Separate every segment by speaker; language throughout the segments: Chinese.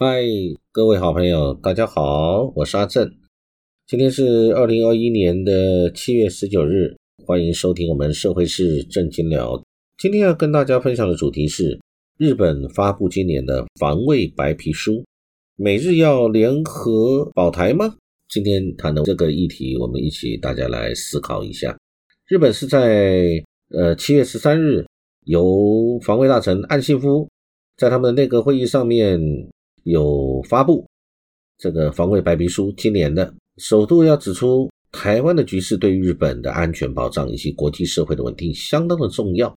Speaker 1: 嗨，各位好朋友，大家好，我是阿正。今天是二零二一年的七月十九日，欢迎收听我们社会事正经聊。今天要跟大家分享的主题是日本发布今年的防卫白皮书，美日要联合保台吗？今天谈的这个议题，我们一起大家来思考一下。日本是在呃七月十三日，由防卫大臣岸信夫在他们的内阁会议上面。有发布这个防卫白皮书，今年的首度要指出台湾的局势对日本的安全保障以及国际社会的稳定相当的重要。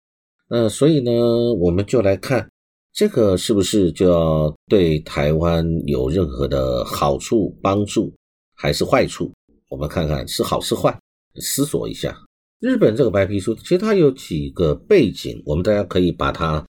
Speaker 1: 那所以呢，我们就来看这个是不是就要对台湾有任何的好处、帮助还是坏处？我们看看是好是坏，思索一下。日本这个白皮书其实它有几个背景，我们大家可以把它。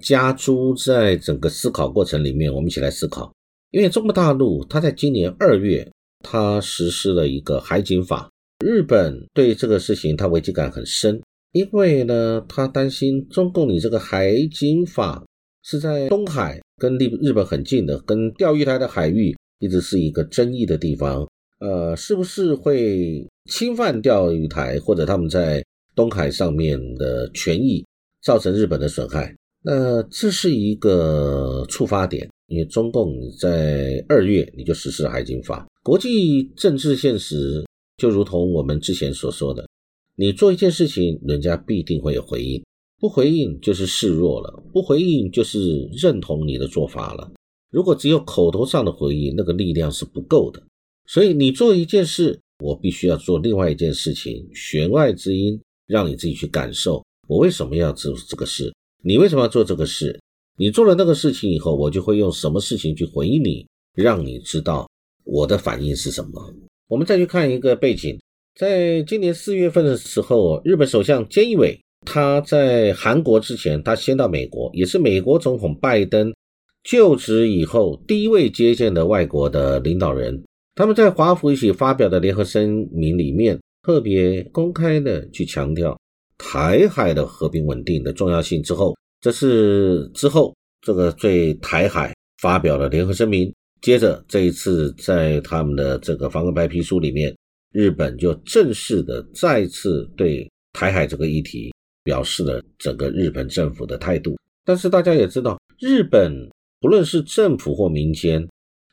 Speaker 1: 加诸在整个思考过程里面，我们一起来思考。因为中国大陆，它在今年二月，它实施了一个海警法。日本对这个事情，它危机感很深，因为呢，他担心中共你这个海警法是在东海，跟日日本很近的，跟钓鱼台的海域一直是一个争议的地方。呃，是不是会侵犯钓鱼台或者他们在东海上面的权益，造成日本的损害？那这是一个触发点，因为中共在二月你就实施海警法。国际政治现实就如同我们之前所说的，你做一件事情，人家必定会有回应，不回应就是示弱了，不回应就是认同你的做法了。如果只有口头上的回应，那个力量是不够的。所以你做一件事，我必须要做另外一件事情，弦外之音，让你自己去感受我为什么要做这个事。你为什么要做这个事？你做了那个事情以后，我就会用什么事情去回应你，让你知道我的反应是什么。我们再去看一个背景，在今年四月份的时候，日本首相菅义伟他在韩国之前，他先到美国，也是美国总统拜登就职以后第一位接见的外国的领导人。他们在华府一起发表的联合声明里面，特别公开的去强调。台海的和平稳定的重要性之后，这是之后这个对台海发表了联合声明。接着这一次在他们的这个防卫白皮书里面，日本就正式的再次对台海这个议题表示了整个日本政府的态度。但是大家也知道，日本不论是政府或民间，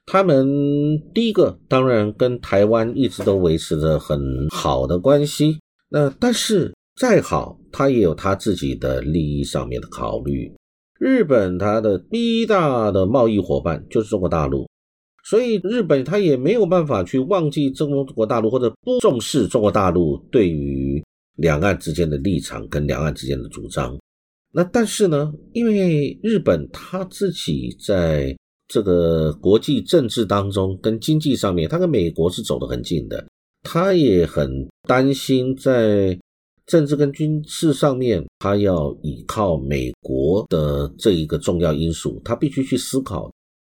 Speaker 1: 他们第一个当然跟台湾一直都维持着很好的关系。那但是。再好，他也有他自己的利益上面的考虑。日本它的第一大的贸易伙伴就是中国大陆，所以日本他也没有办法去忘记中国大陆或者不重视中国大陆对于两岸之间的立场跟两岸之间的主张。那但是呢，因为日本他自己在这个国际政治当中跟经济上面，他跟美国是走得很近的，他也很担心在。政治跟军事上面，他要依靠美国的这一个重要因素，他必须去思考。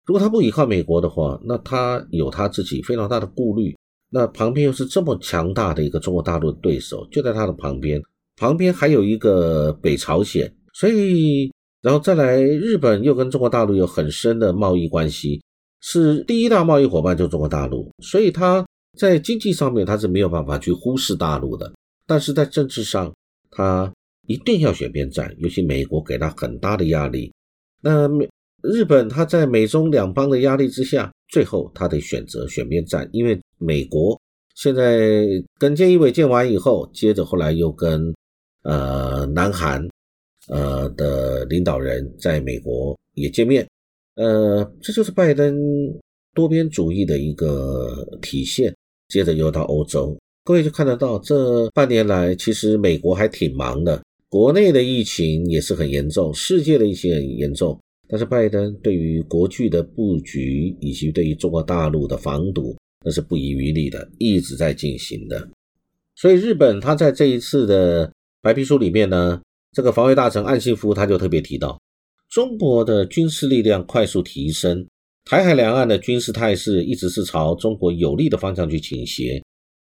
Speaker 1: 如果他不依靠美国的话，那他有他自己非常大的顾虑。那旁边又是这么强大的一个中国大陆的对手，就在他的旁边，旁边还有一个北朝鲜，所以然后再来日本又跟中国大陆有很深的贸易关系，是第一大贸易伙伴就中国大陆，所以他在经济上面他是没有办法去忽视大陆的。但是在政治上，他一定要选边站，尤其美国给他很大的压力。那美日本他在美中两方的压力之下，最后他得选择选边站，因为美国现在跟菅义伟见完以后，接着后来又跟呃南韩呃的领导人在美国也见面，呃，这就是拜登多边主义的一个体现。接着又到欧洲。各位就看得到，这半年来其实美国还挺忙的，国内的疫情也是很严重，世界的疫情很严重。但是拜登对于国际的布局以及对于中国大陆的防堵，那是不遗余力的，一直在进行的。所以日本他在这一次的白皮书里面呢，这个防卫大臣岸信夫他就特别提到，中国的军事力量快速提升，台海两岸的军事态势一直是朝中国有利的方向去倾斜。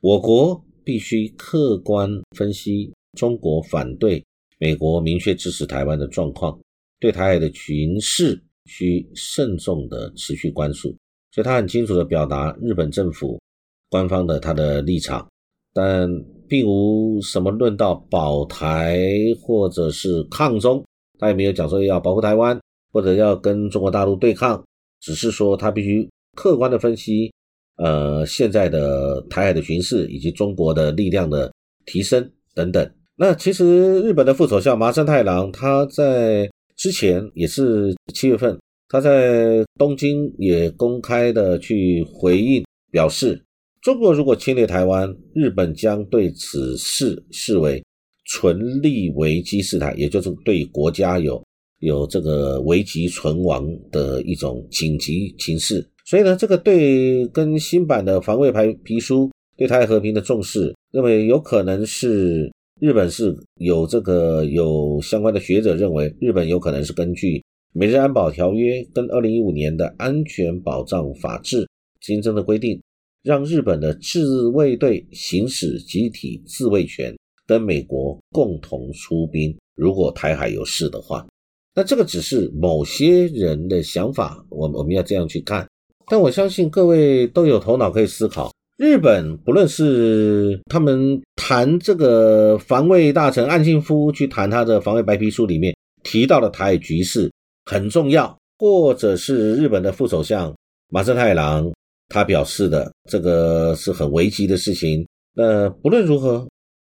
Speaker 1: 我国必须客观分析中国反对美国明确支持台湾的状况，对台海的局势需慎重的持续关注。所以他很清楚的表达日本政府官方的他的立场，但并无什么论到保台或者是抗中，他也没有讲说要保护台湾或者要跟中国大陆对抗，只是说他必须客观的分析，呃，现在的台海的局势以及中国的力量的提升等等。那其实日本的副首相麻生太郎他在之前也是七月份，他在东京也公开的去回应表示，中国如果侵略台湾，日本将对此事视为存立危机事态，也就是对国家有有这个危急存亡的一种紧急情势。所以呢，这个对跟新版的防卫牌皮书对台和平的重视，认为有可能是。日本是有这个有相关的学者认为，日本有可能是根据《美日安保条约》跟二零一五年的安全保障法制新增的规定，让日本的自卫队行使集体自卫权，跟美国共同出兵。如果台海有事的话，那这个只是某些人的想法，我我们要这样去看。但我相信各位都有头脑可以思考。日本不论是他们谈这个防卫大臣岸信夫去谈他的防卫白皮书里面提到的台海局势很重要，或者是日本的副首相麻生太郎他表示的这个是很危急的事情。那不论如何，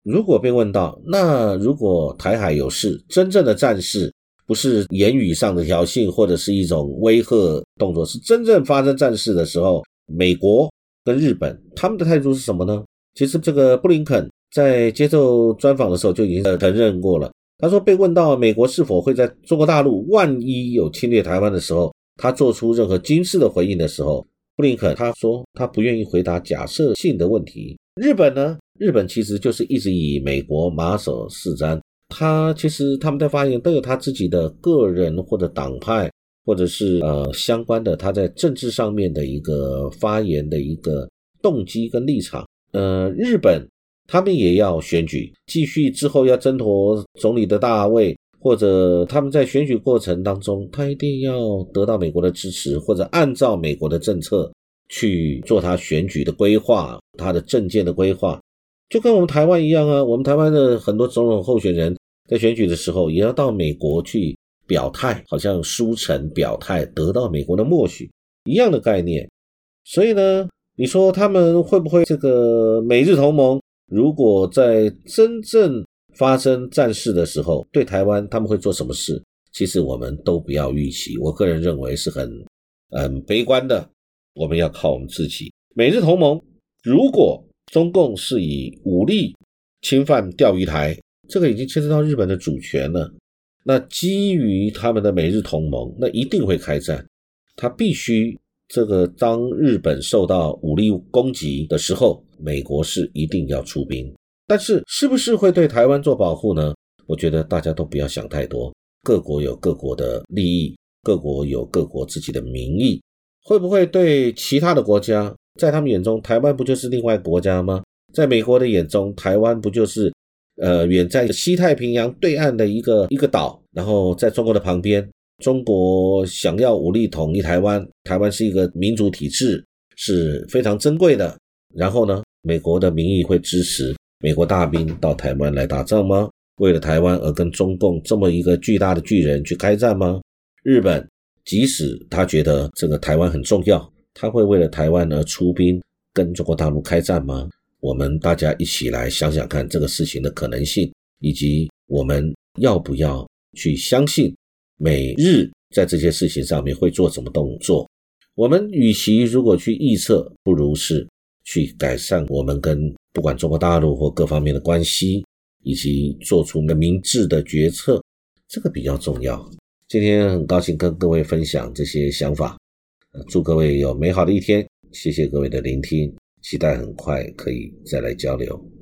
Speaker 1: 如果被问到，那如果台海有事，真正的战事不是言语上的挑衅或者是一种威吓动作，是真正发生战事的时候，美国。跟日本他们的态度是什么呢？其实这个布林肯在接受专访的时候就已经承认过了。他说被问到美国是否会在中国大陆万一有侵略台湾的时候，他做出任何军事的回应的时候，布林肯他说他不愿意回答假设性的问题。日本呢？日本其实就是一直以美国马首是瞻。他其实他们在发言都有他自己的个人或者党派。或者是呃相关的，他在政治上面的一个发言的一个动机跟立场。呃，日本他们也要选举，继续之后要争夺总理的大位，或者他们在选举过程当中，他一定要得到美国的支持，或者按照美国的政策去做他选举的规划，他的政见的规划，就跟我们台湾一样啊。我们台湾的很多总统候选人在选举的时候，也要到美国去。表态好像书成表态得到美国的默许一样的概念，所以呢，你说他们会不会这个美日同盟？如果在真正发生战事的时候，对台湾他们会做什么事？其实我们都不要预期，我个人认为是很很悲观的。我们要靠我们自己。美日同盟，如果中共是以武力侵犯钓鱼台，这个已经牵涉到日本的主权了。那基于他们的美日同盟，那一定会开战。他必须这个当日本受到武力攻击的时候，美国是一定要出兵。但是是不是会对台湾做保护呢？我觉得大家都不要想太多。各国有各国的利益，各国有各国自己的民意。会不会对其他的国家，在他们眼中，台湾不就是另外国家吗？在美国的眼中，台湾不就是？呃，远在西太平洋对岸的一个一个岛，然后在中国的旁边，中国想要武力统一台湾，台湾是一个民主体制，是非常珍贵的。然后呢，美国的民意会支持美国大兵到台湾来打仗吗？为了台湾而跟中共这么一个巨大的巨人去开战吗？日本即使他觉得这个台湾很重要，他会为了台湾而出兵跟中国大陆开战吗？我们大家一起来想想看这个事情的可能性，以及我们要不要去相信美日在这些事情上面会做什么动作？我们与其如果去预测，不如是去改善我们跟不管中国大陆或各方面的关系，以及做出明智的决策，这个比较重要。今天很高兴跟各位分享这些想法，祝各位有美好的一天，谢谢各位的聆听。期待很快可以再来交流。